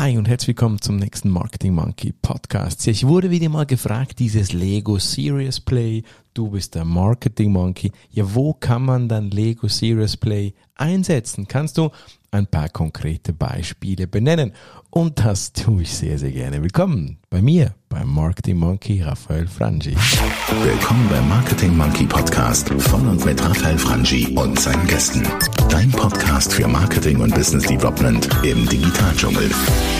Hi und herzlich willkommen zum nächsten Marketing Monkey Podcast. Ich wurde wieder mal gefragt, dieses Lego Serious Play, du bist der Marketing Monkey. Ja, wo kann man dann Lego Serious Play einsetzen? Kannst du ein paar konkrete Beispiele benennen? Und das tue ich sehr, sehr gerne. Willkommen bei mir, beim Marketing Monkey Raphael Frangi. Willkommen beim Marketing Monkey Podcast von und mit Raphael Frangi und seinen Gästen. Dein Podcast für Marketing und Business Development im Digitaldschungel.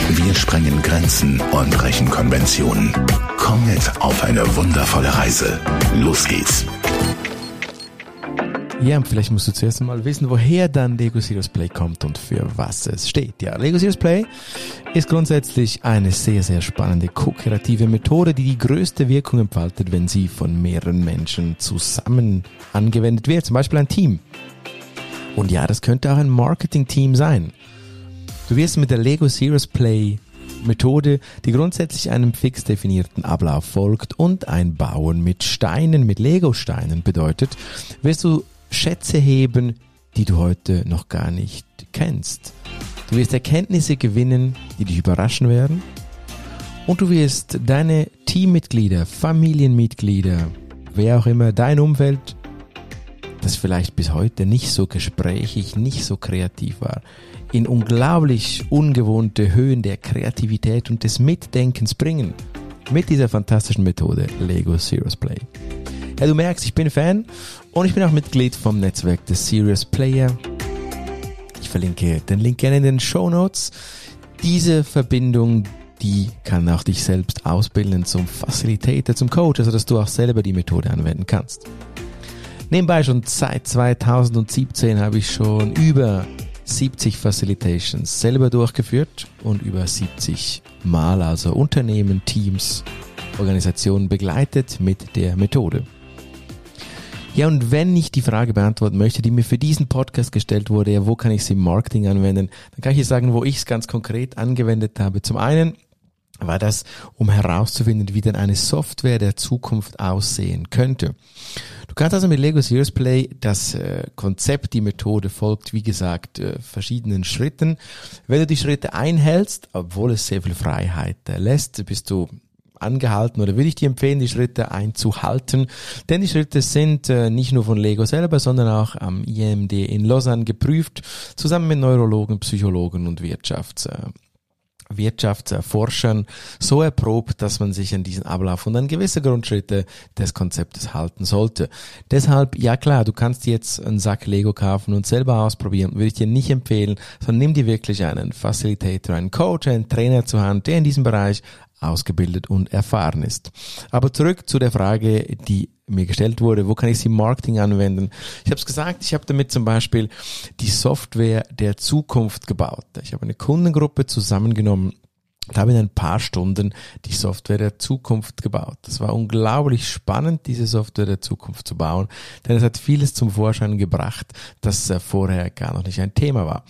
Wir sprengen Grenzen und brechen Konventionen. Komm mit auf eine wundervolle Reise. Los geht's. Ja, vielleicht musst du zuerst mal wissen, woher dann Lego Serious Play kommt und für was es steht. Ja, Lego Serious Play ist grundsätzlich eine sehr, sehr spannende ko-kreative Methode, die die größte Wirkung entfaltet, wenn sie von mehreren Menschen zusammen angewendet wird. Zum Beispiel ein Team. Und ja, das könnte auch ein Marketing-Team sein. Du wirst mit der Lego Serious Play Methode, die grundsätzlich einem fix definierten Ablauf folgt und ein Bauen mit Steinen, mit Lego-Steinen bedeutet, wirst du Schätze heben, die du heute noch gar nicht kennst. Du wirst Erkenntnisse gewinnen, die dich überraschen werden. Und du wirst deine Teammitglieder, Familienmitglieder, wer auch immer, dein Umfeld, das vielleicht bis heute nicht so gesprächig, nicht so kreativ war, in unglaublich ungewohnte Höhen der Kreativität und des Mitdenkens bringen. Mit dieser fantastischen Methode Lego Serious Play. Ja, du merkst, ich bin Fan und ich bin auch Mitglied vom Netzwerk des Serious Player. Ich verlinke den Link gerne in den Show Notes. Diese Verbindung, die kann auch dich selbst ausbilden zum Facilitator, zum Coach, also dass du auch selber die Methode anwenden kannst. Nebenbei schon seit 2017 habe ich schon über 70 Facilitations selber durchgeführt und über 70 Mal, also Unternehmen, Teams, Organisationen begleitet mit der Methode. Ja, und wenn ich die Frage beantworten möchte, die mir für diesen Podcast gestellt wurde, ja, wo kann ich sie im Marketing anwenden, dann kann ich sagen, wo ich es ganz konkret angewendet habe. Zum einen war das, um herauszufinden, wie denn eine Software der Zukunft aussehen könnte. Du kannst also mit Lego Serious Play das äh, Konzept, die Methode folgt, wie gesagt, äh, verschiedenen Schritten. Wenn du die Schritte einhältst, obwohl es sehr viel Freiheit äh, lässt, bist du angehalten oder würde ich dir empfehlen, die Schritte einzuhalten. Denn die Schritte sind äh, nicht nur von Lego selber, sondern auch am IMD in Lausanne geprüft, zusammen mit Neurologen, Psychologen und Wirtschafts Wirtschaftsforschern so erprobt, dass man sich an diesen Ablauf und an gewisse Grundschritte des Konzeptes halten sollte. Deshalb, ja klar, du kannst jetzt einen Sack Lego kaufen und selber ausprobieren, würde ich dir nicht empfehlen, sondern nimm dir wirklich einen Facilitator, einen Coach, einen Trainer zur Hand, der in diesem Bereich ausgebildet und erfahren ist. Aber zurück zu der Frage, die mir gestellt wurde, wo kann ich sie im Marketing anwenden? Ich habe es gesagt, ich habe damit zum Beispiel die Software der Zukunft gebaut. Ich habe eine Kundengruppe zusammengenommen und habe in ein paar Stunden die Software der Zukunft gebaut. Das war unglaublich spannend, diese Software der Zukunft zu bauen, denn es hat vieles zum Vorschein gebracht, das äh, vorher gar noch nicht ein Thema war.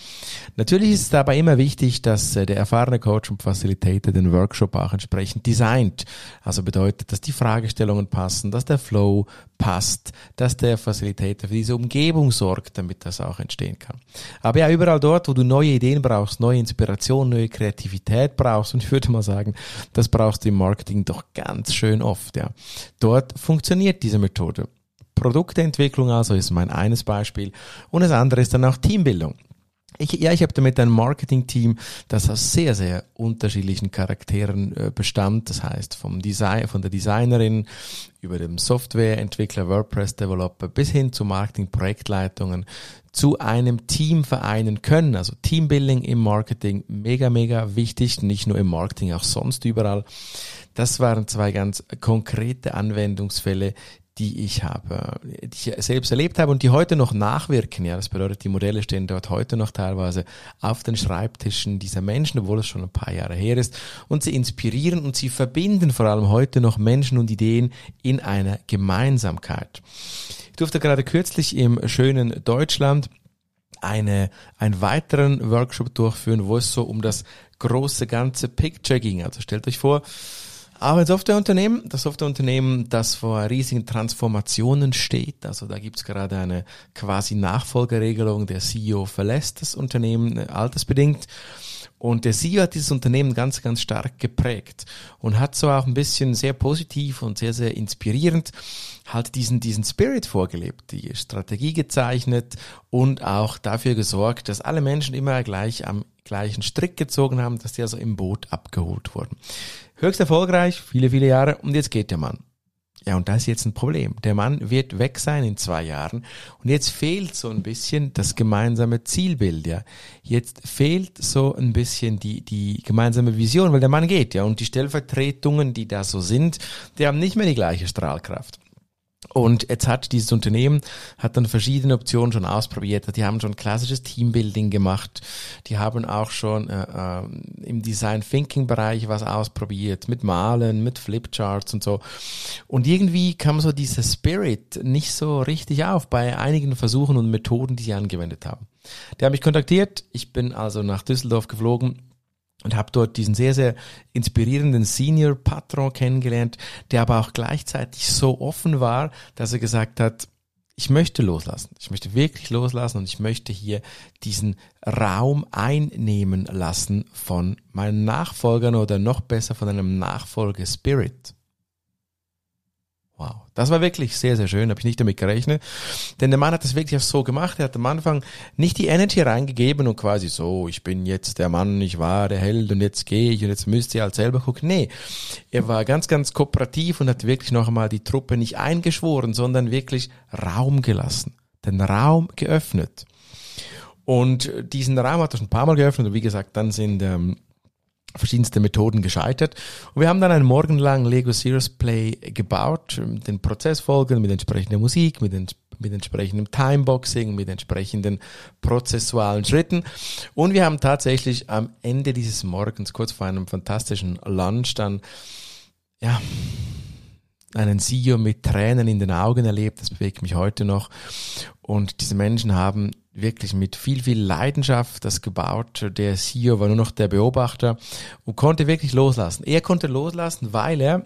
Natürlich ist es dabei immer wichtig, dass äh, der erfahrene Coach und Facilitator den Workshop auch entsprechend designt. Also bedeutet, dass die Fragestellungen passen, dass der Flow passt, dass der Facilitator für diese Umgebung sorgt, damit das auch entstehen kann. Aber ja, überall dort, wo du neue Ideen brauchst, neue Inspiration, neue Kreativität brauchst, und ich würde mal sagen, das brauchst du im Marketing doch ganz schön oft, ja. Dort funktioniert diese Methode. Produktentwicklung also ist mein eines Beispiel und das andere ist dann auch Teambildung. Ich, ja, ich habe damit ein Marketing-Team, das aus sehr, sehr unterschiedlichen Charakteren äh, bestand. Das heißt, vom Design, von der Designerin über dem Softwareentwickler, WordPress-Developer bis hin zu Marketing-Projektleitungen zu einem Team vereinen können. Also Teambuilding im Marketing, mega, mega wichtig. Nicht nur im Marketing, auch sonst überall. Das waren zwei ganz konkrete Anwendungsfälle, die ich habe, die ich selbst erlebt habe und die heute noch nachwirken. Ja, das bedeutet, die Modelle stehen dort heute noch teilweise auf den Schreibtischen dieser Menschen, obwohl es schon ein paar Jahre her ist. Und sie inspirieren und sie verbinden vor allem heute noch Menschen und Ideen in einer Gemeinsamkeit. Ich durfte gerade kürzlich im schönen Deutschland eine, einen weiteren Workshop durchführen, wo es so um das große ganze Picture ging. Also stellt euch vor, auch ein Softwareunternehmen, das Softwareunternehmen, das vor riesigen Transformationen steht. Also da gibt's gerade eine quasi Nachfolgeregelung. Der CEO verlässt das Unternehmen äh, altersbedingt. Und der CEO hat dieses Unternehmen ganz, ganz stark geprägt und hat so auch ein bisschen sehr positiv und sehr, sehr inspirierend halt diesen, diesen Spirit vorgelebt, die Strategie gezeichnet und auch dafür gesorgt, dass alle Menschen immer gleich am gleichen Strick gezogen haben, dass die also im Boot abgeholt wurden. Höchst erfolgreich, viele, viele Jahre und jetzt geht der Mann. Ja, und da ist jetzt ein Problem. Der Mann wird weg sein in zwei Jahren und jetzt fehlt so ein bisschen das gemeinsame Zielbild, ja. Jetzt fehlt so ein bisschen die, die gemeinsame Vision, weil der Mann geht, ja. Und die Stellvertretungen, die da so sind, die haben nicht mehr die gleiche Strahlkraft. Und jetzt hat dieses Unternehmen, hat dann verschiedene Optionen schon ausprobiert. Die haben schon klassisches Teambuilding gemacht. Die haben auch schon äh, äh, im Design Thinking Bereich was ausprobiert, mit Malen, mit Flipcharts und so. Und irgendwie kam so dieser Spirit nicht so richtig auf bei einigen Versuchen und Methoden, die sie angewendet haben. Der hat mich kontaktiert. Ich bin also nach Düsseldorf geflogen und habe dort diesen sehr, sehr inspirierenden Senior Patron kennengelernt, der aber auch gleichzeitig so offen war, dass er gesagt hat, ich möchte loslassen. Ich möchte wirklich loslassen und ich möchte hier diesen Raum einnehmen lassen von meinen Nachfolgern oder noch besser von einem Nachfolge-Spirit. Wow, das war wirklich sehr, sehr schön, habe ich nicht damit gerechnet. Denn der Mann hat das wirklich so gemacht. Er hat am Anfang nicht die Energy reingegeben und quasi so, ich bin jetzt der Mann, ich war der Held und jetzt gehe ich und jetzt müsst ihr halt selber gucken. Nee, er war ganz, ganz kooperativ und hat wirklich noch einmal die Truppe nicht eingeschworen, sondern wirklich Raum gelassen, den Raum geöffnet. Und diesen Raum hat er schon ein paar Mal geöffnet und wie gesagt, dann sind ähm, verschiedenste Methoden gescheitert. Und wir haben dann einen morgenlang Lego Serious Play gebaut, den Prozess folgen mit entsprechender Musik, mit, ents mit entsprechendem Timeboxing, mit entsprechenden prozessualen Schritten. Und wir haben tatsächlich am Ende dieses Morgens, kurz vor einem fantastischen Lunch, dann, ja, einen CEO mit Tränen in den Augen erlebt, das bewegt mich heute noch. Und diese Menschen haben wirklich mit viel, viel Leidenschaft das gebaut. Der CEO war nur noch der Beobachter und konnte wirklich loslassen. Er konnte loslassen, weil er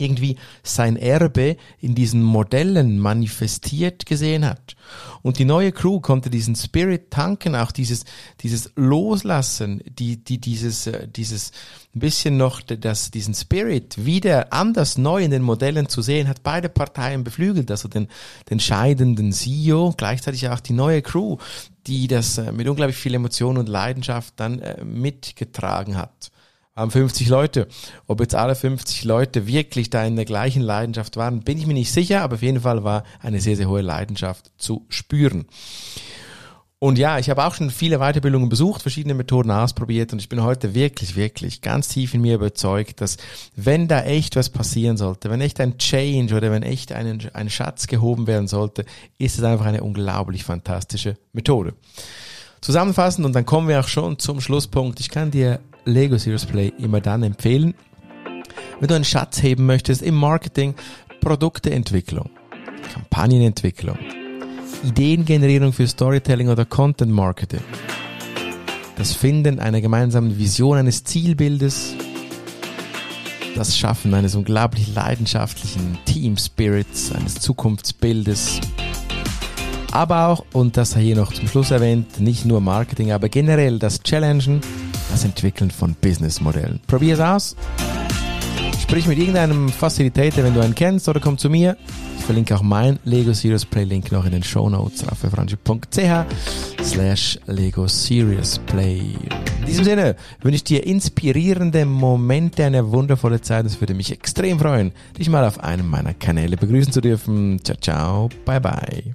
irgendwie sein Erbe in diesen Modellen manifestiert gesehen hat. Und die neue Crew konnte diesen Spirit tanken, auch dieses, dieses Loslassen, die, die, dieses, äh, dieses ein bisschen noch das, diesen Spirit wieder anders neu in den Modellen zu sehen, hat beide Parteien beflügelt, also den, den scheidenden CEO, gleichzeitig auch die neue Crew, die das äh, mit unglaublich viel Emotion und Leidenschaft dann äh, mitgetragen hat haben 50 Leute. Ob jetzt alle 50 Leute wirklich da in der gleichen Leidenschaft waren, bin ich mir nicht sicher, aber auf jeden Fall war eine sehr, sehr hohe Leidenschaft zu spüren. Und ja, ich habe auch schon viele Weiterbildungen besucht, verschiedene Methoden ausprobiert und ich bin heute wirklich, wirklich ganz tief in mir überzeugt, dass wenn da echt was passieren sollte, wenn echt ein Change oder wenn echt ein, ein Schatz gehoben werden sollte, ist es einfach eine unglaublich fantastische Methode. Zusammenfassend und dann kommen wir auch schon zum Schlusspunkt. Ich kann dir Lego Serious Play immer dann empfehlen, wenn du einen Schatz heben möchtest im Marketing, Produkteentwicklung, Kampagnenentwicklung, Ideengenerierung für Storytelling oder Content Marketing, das Finden einer gemeinsamen Vision eines Zielbildes, das Schaffen eines unglaublich leidenschaftlichen Team Spirits, eines Zukunftsbildes, aber auch, und das hier noch zum Schluss erwähnt, nicht nur Marketing, aber generell das Challengen, das Entwickeln von Businessmodellen. Probier es aus. Sprich mit irgendeinem Facilitator, wenn du einen kennst, oder komm zu mir. Ich verlinke auch mein Lego Serious Play Link noch in den Show Notes auf slash Lego Serious Play. In diesem Sinne wünsche ich dir inspirierende Momente, eine wundervolle Zeit. Es würde mich extrem freuen, dich mal auf einem meiner Kanäle begrüßen zu dürfen. Ciao, ciao, bye, bye.